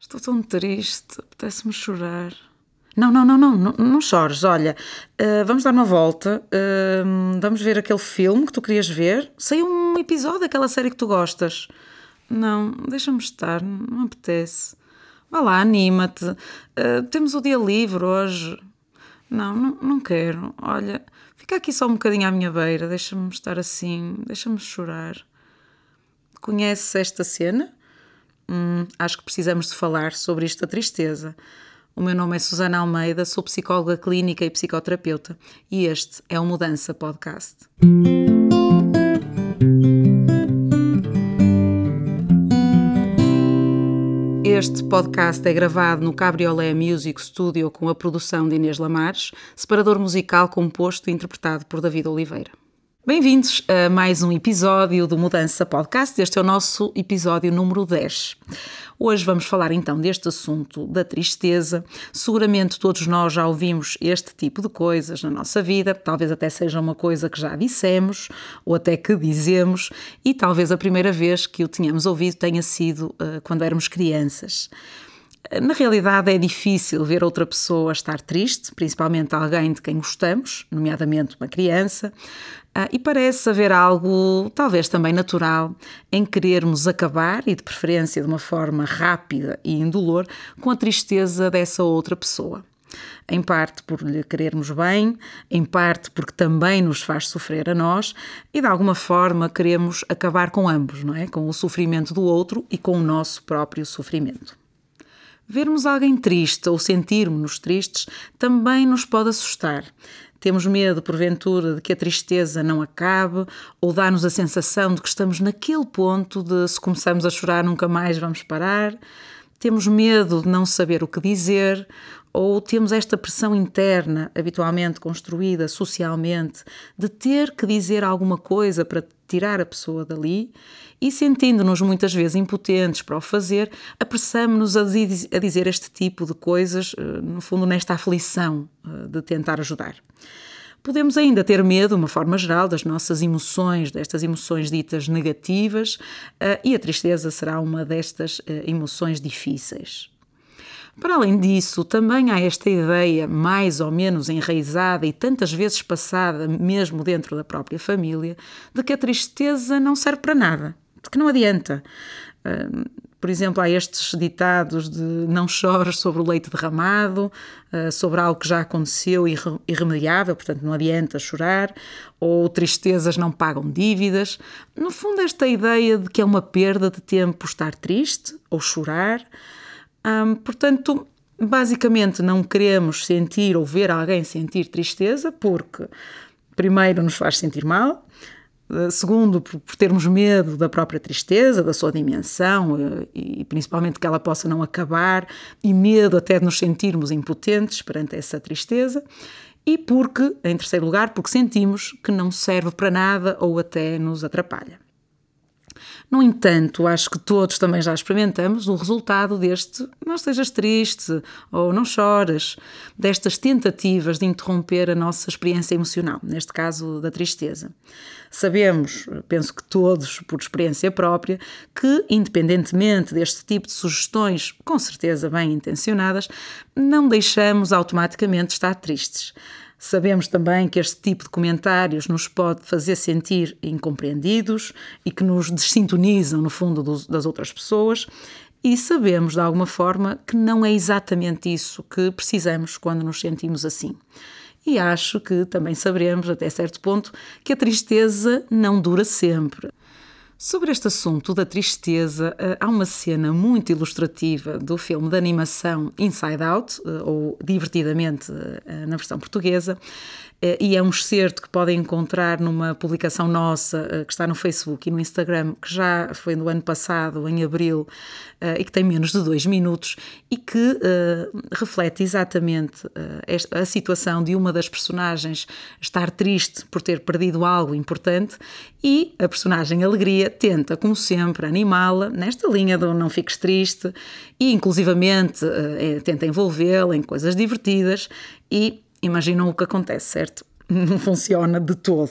Estou tão triste, apetece-me chorar. Não, não, não, não, não, não chores. Olha, uh, vamos dar uma volta, uh, vamos ver aquele filme que tu querias ver. Saiu um episódio daquela série que tu gostas. Não, deixa-me estar, não apetece. Vá lá, anima-te. Uh, temos o dia livre hoje. Não, não, não quero. Olha, fica aqui só um bocadinho à minha beira, deixa-me estar assim, deixa-me chorar. Conheces esta cena? Hum, acho que precisamos de falar sobre isto da tristeza. O meu nome é Susana Almeida, sou psicóloga clínica e psicoterapeuta e este é o Mudança Podcast. Este podcast é gravado no Cabriolé Music Studio com a produção de Inês Lamares, separador musical composto e interpretado por David Oliveira. Bem-vindos a mais um episódio do Mudança Podcast. Este é o nosso episódio número 10. Hoje vamos falar então deste assunto da tristeza. Seguramente todos nós já ouvimos este tipo de coisas na nossa vida, talvez até seja uma coisa que já dissemos ou até que dizemos, e talvez a primeira vez que o tenhamos ouvido tenha sido uh, quando éramos crianças. Na realidade, é difícil ver outra pessoa estar triste, principalmente alguém de quem gostamos, nomeadamente uma criança, e parece haver algo, talvez também natural, em querermos acabar, e de preferência de uma forma rápida e indolor, com a tristeza dessa outra pessoa. Em parte por lhe querermos bem, em parte porque também nos faz sofrer a nós, e de alguma forma queremos acabar com ambos, não é? Com o sofrimento do outro e com o nosso próprio sofrimento. Vermos alguém triste ou sentirmos-nos tristes também nos pode assustar. Temos medo, porventura, de que a tristeza não acabe ou dá-nos a sensação de que estamos naquele ponto de se começamos a chorar nunca mais vamos parar. Temos medo de não saber o que dizer ou temos esta pressão interna, habitualmente construída socialmente, de ter que dizer alguma coisa para tirar a pessoa dali e sentindo-nos muitas vezes impotentes para o fazer, apressamos-nos a dizer este tipo de coisas, eh, no fundo, nesta aflição eh, de tentar ajudar. Podemos ainda ter medo, de uma forma geral, das nossas emoções, destas emoções ditas negativas, eh, e a tristeza será uma destas emoções difíceis. Para além disso, também há esta ideia mais ou menos enraizada e tantas vezes passada, mesmo dentro da própria família, de que a tristeza não serve para nada, de que não adianta. Por exemplo, há estes ditados de não chores sobre o leite derramado, ah, sobre algo que já aconteceu irremediável, portanto não adianta chorar, ou tristezas não pagam dívidas. No fundo, esta ideia de que é uma perda de tempo estar triste ou chorar um, portanto, basicamente não queremos sentir ou ver alguém sentir tristeza porque, primeiro, nos faz sentir mal, eh, segundo, por, termos medo da própria tristeza, da sua dimensão eh, e principalmente que ela possa não acabar, e medo até de nos sentirmos impotentes perante essa tristeza. E porque, em terceiro lugar, porque sentimos que não serve para nada ou até nos atrapalha. No entanto, acho que todos também já experimentamos o resultado deste não estejas triste ou não choras, destas tentativas de interromper a nossa experiência emocional, neste caso da tristeza. Sabemos, penso que todos, por experiência própria, que, independentemente deste tipo de sugestões, com certeza bem intencionadas, não deixamos automaticamente estar tristes. Sabemos também que este tipo de comentários nos pode fazer sentir incompreendidos e que nos desintonizam, no fundo, das outras pessoas, e sabemos, de alguma forma, que não é exatamente isso que precisamos quando nos sentimos assim. E acho que também saberemos, até certo ponto, que a tristeza não dura sempre. Sobre este assunto da tristeza, eh, há uma cena muito ilustrativa do filme de animação Inside Out, eh, ou Divertidamente eh, na versão portuguesa, e é um excerto que podem encontrar numa publicação nossa eh, que está no Facebook e no Instagram, que já foi no ano passado, em abril, eh, e que tem menos de dois minutos e que reflete exatamente a situação de uma das personagens estar triste por ter perdido algo importante e a personagem Alegria tenta, como sempre, animá-la nesta linha do não fiques triste e, inclusivamente, tenta envolvê-la em coisas divertidas e imaginam o que acontece, certo? não funciona de todo.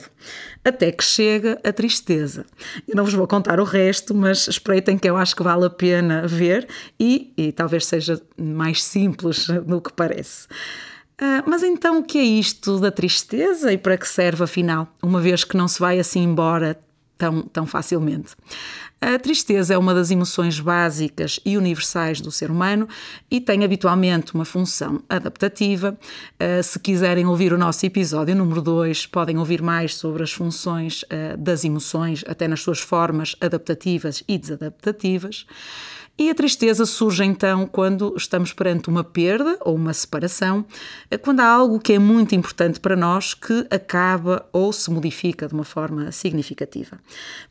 Até que chega a tristeza. Eu não vos vou contar o resto, mas espreitem que eu acho que vale a pena ver e, e talvez seja mais simples do que parece. Uh, mas então o que é isto da tristeza e para que serve afinal, uma vez que não se vai assim embora tão, tão facilmente? A tristeza é uma das emoções básicas e universais do ser humano e tem habitualmente uma função adaptativa. Uh, se quiserem ouvir o nosso episódio número 2, podem ouvir mais sobre as funções uh, das emoções, até nas suas formas adaptativas e desadaptativas. E a tristeza surge então quando estamos perante uma perda ou uma separação, quando há algo que é muito importante para nós que acaba ou se modifica de uma forma significativa.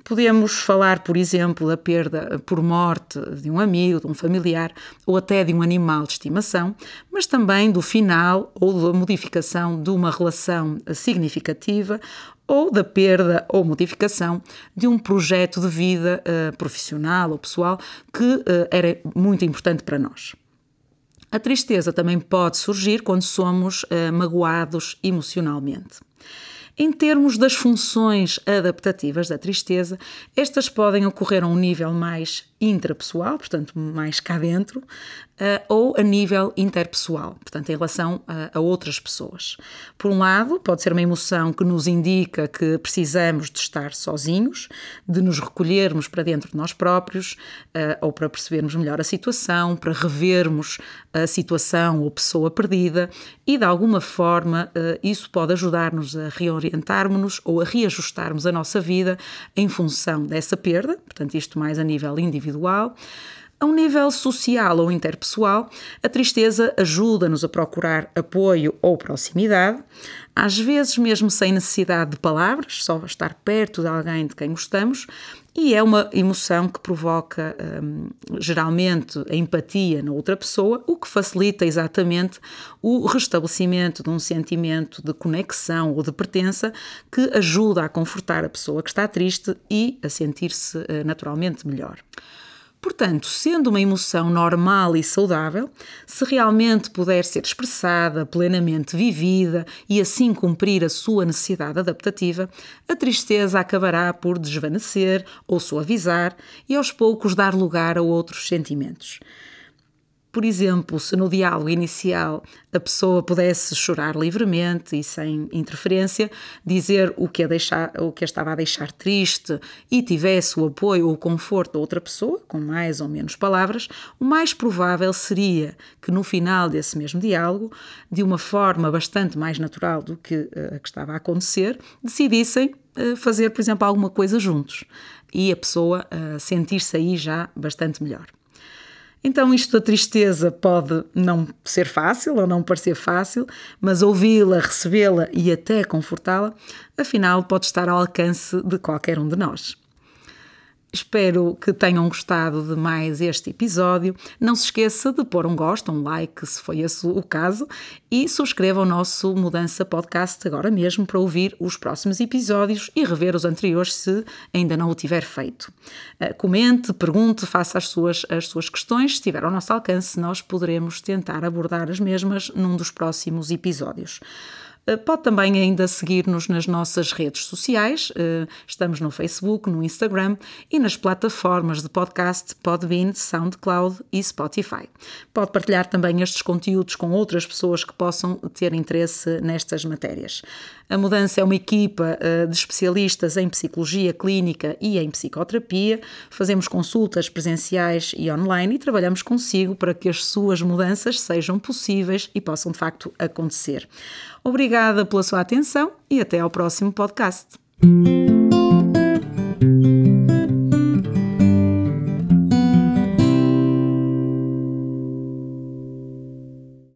Podemos falar, por exemplo, da perda por morte de um amigo, de um familiar ou até de um animal de estimação, mas também do final ou da modificação de uma relação significativa ou da perda ou modificação de um projeto de vida uh, profissional ou pessoal que uh, era muito importante para nós. A tristeza também pode surgir quando somos uh, magoados emocionalmente. Em termos das funções adaptativas da tristeza, estas podem ocorrer a um nível mais intrapessoal, portanto, mais cá dentro, uh, ou a nível interpessoal, portanto, em relação a, a, outras pessoas. Por um lado, pode ser uma emoção que nos indica que precisamos de estar sozinhos, de nos recolhermos para dentro de nós próprios, uh, ou para percebermos melhor a situação, para revermos a situação ou pessoa perdida, e de alguma forma isso pode ajudar-nos a reorientarmos-nos ou a reajustarmos a nossa vida em função dessa perda, portanto, isto mais a nível individual. A um nível social ou interpessoal, a tristeza ajuda-nos a procurar apoio ou proximidade, às vezes mesmo sem necessidade de palavras, só estar perto de alguém de quem gostamos, e é uma emoção que provoca hum, geralmente a empatia na outra pessoa, o que facilita exatamente o restabelecimento de um sentimento de conexão ou de pertença que ajuda a confortar a pessoa que está triste e a sentir-se eh, naturalmente melhor. Portanto, sendo uma emoção normal e saudável, se realmente puder ser expressada, plenamente vivida e assim cumprir a sua necessidade adaptativa, a tristeza acabará por desvanecer ou suavizar e aos poucos dar lugar a outros sentimentos. Por exemplo, se no diálogo inicial a pessoa pudesse chorar livremente e sem interferência, dizer o que a, deixar, o que a estava a deixar triste e tivesse o apoio ou o conforto da outra pessoa, com mais ou menos palavras, o mais provável seria que no final desse mesmo diálogo, de uma forma bastante mais natural do que eh, a que estava a acontecer, decidissem eh, fazer, por exemplo, alguma coisa juntos e a pessoa uh, sentir-se aí já bastante melhor. Então, isto da tristeza pode não ser fácil ou não parecer fácil, mas ouvi-la, recebê-la e até confortá-la, afinal, pode estar ao alcance de qualquer um de nós. Espero que tenham gostado de mais este episódio. Não se esqueça de pôr um gosto, um like, se foi esse o caso, e subscreva o nosso Mudança Podcast agora mesmo para ouvir os próximos episódios e rever os anteriores se ainda não o tiver feito. Eh, comente, pergunte, faça as suas, as suas questões. Se estiver ao nosso alcance, nós poderemos tentar abordar as mesmas num dos próximos episódios. Eh, pode também ainda seguir-nos nas nossas redes sociais. Eh, estamos no Facebook, no Instagram e nas plataformas de podcast Podbean, SoundCloud e Spotify. Pode partilhar também estes conteúdos com outras pessoas que possam ter interesse nestas matérias. A Mudança é uma equipa eh, de especialistas em psicologia clínica e em psicoterapia. Fazemos consultas presenciais e online e trabalhamos consigo para que as suas mudanças sejam possíveis e possam de facto acontecer. Obrigada pela sua atenção e até ao próximo podcast.